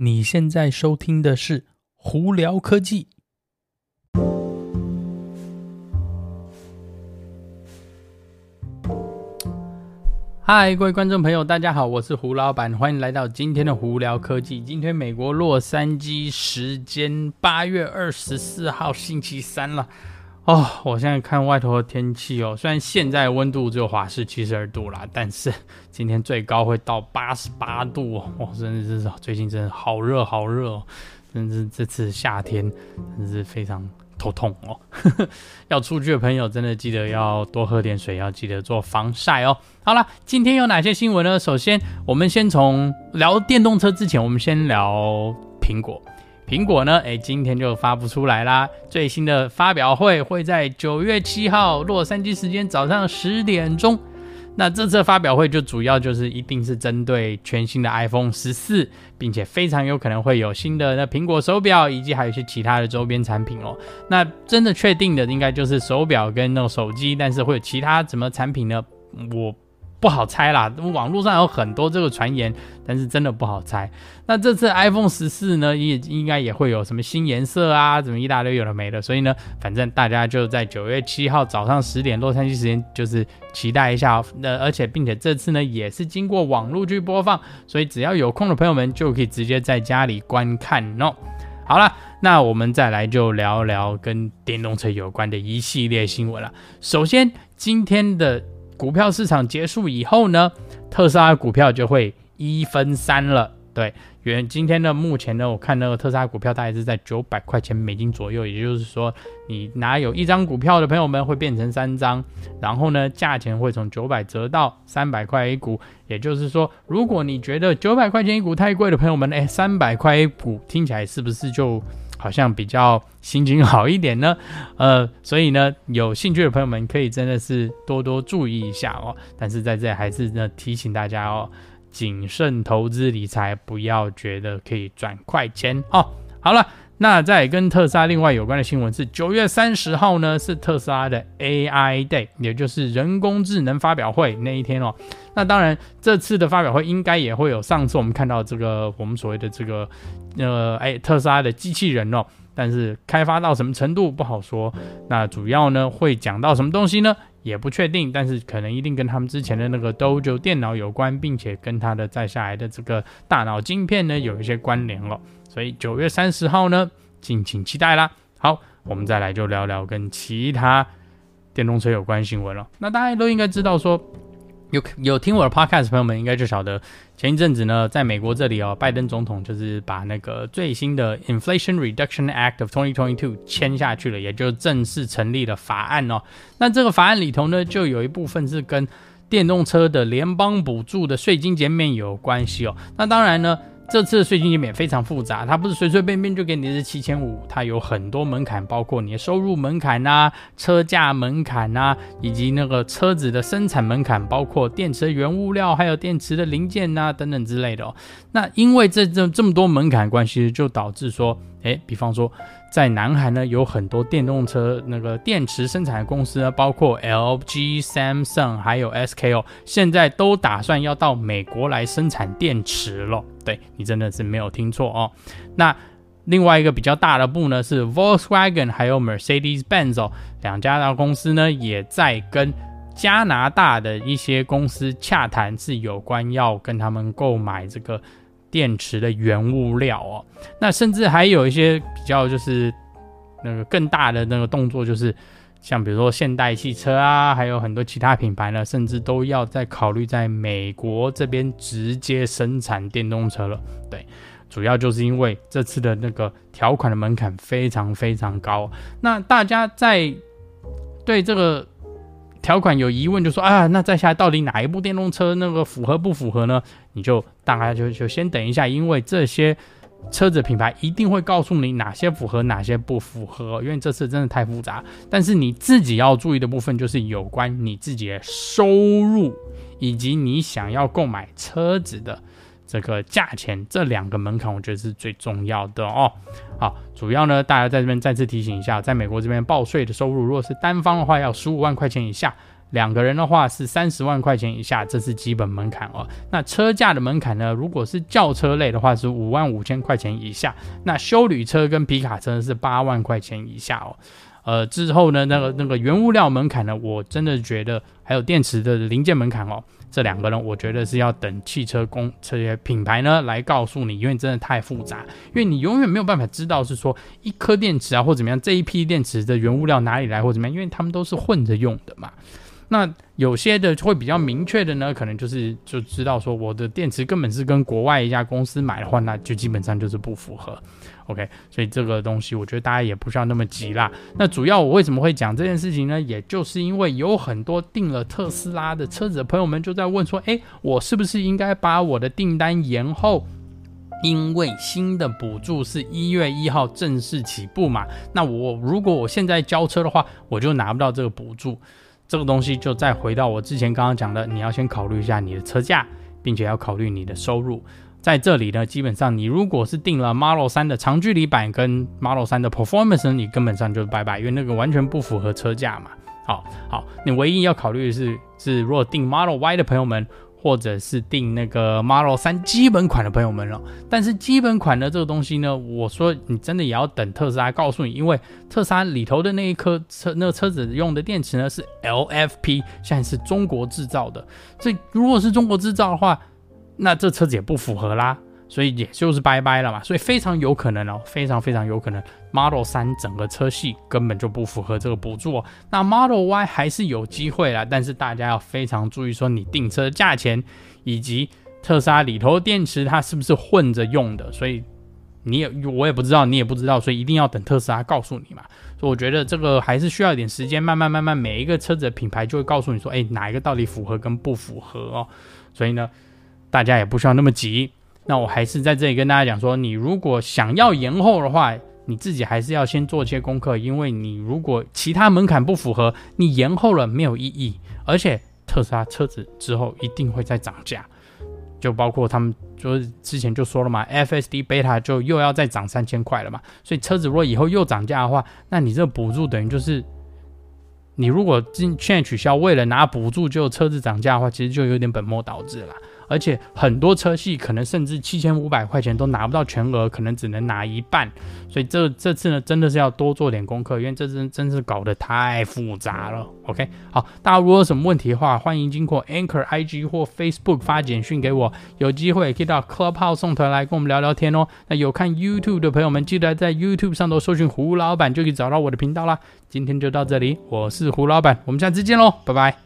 你现在收听的是胡聊科技。嗨，各位观众朋友，大家好，我是胡老板，欢迎来到今天的胡聊科技。今天美国洛杉矶时间八月二十四号星期三了。哦，我现在看外头的天气哦，虽然现在温度只有华氏七十二度啦，但是今天最高会到八十八度哦，哇，真的是最近真的好热好热哦，真是这次夏天真是非常头痛哦。要出去的朋友真的记得要多喝点水，要记得做防晒哦。好了，今天有哪些新闻呢？首先，我们先从聊电动车之前，我们先聊苹果。苹果呢？诶，今天就发布出来啦！最新的发表会会在九月七号洛杉矶时间早上十点钟。那这次发表会就主要就是一定是针对全新的 iPhone 十四，并且非常有可能会有新的那苹果手表，以及还有一些其他的周边产品哦。那真的确定的应该就是手表跟那种手机，但是会有其他什么产品呢？我。不好猜啦，网络上有很多这个传言，但是真的不好猜。那这次 iPhone 十四呢，也应该也会有什么新颜色啊，怎么一大堆有的没的。所以呢，反正大家就在九月七号早上十点洛杉矶时间，就是期待一下。那而且并且这次呢，也是经过网络去播放，所以只要有空的朋友们就可以直接在家里观看哦。好了，那我们再来就聊聊跟电动车有关的一系列新闻了。首先，今天的。股票市场结束以后呢，特斯拉股票就会一分三了。对，原今天呢目前呢，我看那个特斯拉股票大概是在九百块钱美金左右，也就是说，你拿有一张股票的朋友们会变成三张，然后呢，价钱会从九百折到三百块一股。也就是说，如果你觉得九百块钱一股太贵的朋友们，哎，三百块一股听起来是不是就？好像比较心情好一点呢，呃，所以呢，有兴趣的朋友们可以真的是多多注意一下哦。但是在这还是呢提醒大家哦，谨慎投资理财，不要觉得可以赚快钱哦。好了。那在跟特斯拉另外有关的新闻是，九月三十号呢是特斯拉的 AI Day，也就是人工智能发表会那一天哦。那当然，这次的发表会应该也会有上次我们看到这个我们所谓的这个呃哎特斯拉的机器人哦，但是开发到什么程度不好说。那主要呢会讲到什么东西呢？也不确定，但是可能一定跟他们之前的那个 Dojo 电脑有关，并且跟他的再下来的这个大脑晶片呢有一些关联了。所以九月三十号呢，敬请期待啦。好，我们再来就聊聊跟其他电动车有关新闻了。那大家都应该知道说，有有听我的 podcast 朋友们应该就晓得，前一阵子呢，在美国这里哦，拜登总统就是把那个最新的 Inflation Reduction Act of 2022签下去了，也就正式成立了法案哦。那这个法案里头呢，就有一部分是跟电动车的联邦补助的税金减免有关系哦。那当然呢。这次的税金减免非常复杂，它不是随随便便就给你的七千五，它有很多门槛，包括你的收入门槛呐、车价门槛呐，以及那个车子的生产门槛，包括电池的原物料，还有电池的零件呐等等之类的哦。那因为这这这么多门槛关系，就导致说，诶，比方说。在南韩呢，有很多电动车那个电池生产公司呢，包括 LG、Samsung 还有 SK 哦，现在都打算要到美国来生产电池了。对，你真的是没有听错哦。那另外一个比较大的部呢，是 Volkswagen 还有 Mercedes-Benz 哦，两家的公司呢，也在跟加拿大的一些公司洽谈，是有关要跟他们购买这个。电池的原物料哦，那甚至还有一些比较就是那个更大的那个动作，就是像比如说现代汽车啊，还有很多其他品牌呢，甚至都要在考虑在美国这边直接生产电动车了。对，主要就是因为这次的那个条款的门槛非常非常高。那大家在对这个。条款有疑问就说啊，那再下来到底哪一部电动车那个符合不符合呢？你就大概就就先等一下，因为这些车子品牌一定会告诉你哪些符合，哪些不符合，因为这次真的太复杂。但是你自己要注意的部分就是有关你自己的收入以及你想要购买车子的。这个价钱，这两个门槛，我觉得是最重要的哦。好，主要呢，大家在这边再次提醒一下，在美国这边报税的收入，如果是单方的话，要十五万块钱以下；两个人的话是三十万块钱以下，这是基本门槛哦。那车价的门槛呢？如果是轿车类的话是五万五千块钱以下，那休旅车跟皮卡车是八万块钱以下哦。呃，之后呢，那个那个原物料门槛呢，我真的觉得还有电池的零件门槛哦。这两个呢，我觉得是要等汽车公这些品牌呢来告诉你，因为真的太复杂，因为你永远没有办法知道是说一颗电池啊或怎么样，这一批电池的原物料哪里来或怎么样，因为他们都是混着用的嘛。那有些的会比较明确的呢，可能就是就知道说我的电池根本是跟国外一家公司买的话，那就基本上就是不符合。OK，所以这个东西我觉得大家也不需要那么急啦。那主要我为什么会讲这件事情呢？也就是因为有很多订了特斯拉的车子的朋友们就在问说，诶，我是不是应该把我的订单延后？因为新的补助是一月一号正式起步嘛。那我如果我现在交车的话，我就拿不到这个补助。这个东西就再回到我之前刚刚讲的，你要先考虑一下你的车价，并且要考虑你的收入。在这里呢，基本上你如果是订了 Model 3的长距离版跟 Model 3的 Performance，你根本上就拜拜，因为那个完全不符合车价嘛。好好，你唯一要考虑的是，是如果订 Model Y 的朋友们，或者是订那个 Model 3基本款的朋友们了。但是基本款的这个东西呢，我说你真的也要等特斯拉告诉你，因为特斯拉里头的那一颗车，那个车子用的电池呢是 LFP，现在是中国制造的。所以如果是中国制造的话，那这车子也不符合啦，所以也就是拜拜了嘛。所以非常有可能哦，非常非常有可能，Model 3整个车系根本就不符合这个补助哦。那 Model Y 还是有机会啦，但是大家要非常注意，说你订车价钱以及特斯拉里头电池它是不是混着用的。所以你也我也不知道，你也不知道，所以一定要等特斯拉告诉你嘛。所以我觉得这个还是需要一点时间，慢慢慢慢，每一个车子的品牌就会告诉你说，哎，哪一个到底符合跟不符合哦。所以呢。大家也不需要那么急，那我还是在这里跟大家讲说，你如果想要延后的话，你自己还是要先做一些功课，因为你如果其他门槛不符合，你延后了没有意义，而且特斯拉车子之后一定会再涨价，就包括他们就是之前就说了嘛，FSD Beta 就又要再涨三千块了嘛，所以车子如果以后又涨价的话，那你这个补助等于就是，你如果今现在取消，为了拿补助就车子涨价的话，其实就有点本末倒置了。而且很多车系可能甚至七千五百块钱都拿不到全额，可能只能拿一半，所以这这次呢真的是要多做点功课，因为这次真是搞得太复杂了。OK，好，大家如果有什么问题的话，欢迎经过 Anchor IG 或 Facebook 发简讯给我，有机会可以到 Clubhouse 送团来跟我们聊聊天哦。那有看 YouTube 的朋友们，记得在 YouTube 上头搜寻胡老板就可以找到我的频道啦。今天就到这里，我是胡老板，我们下次见喽，拜拜。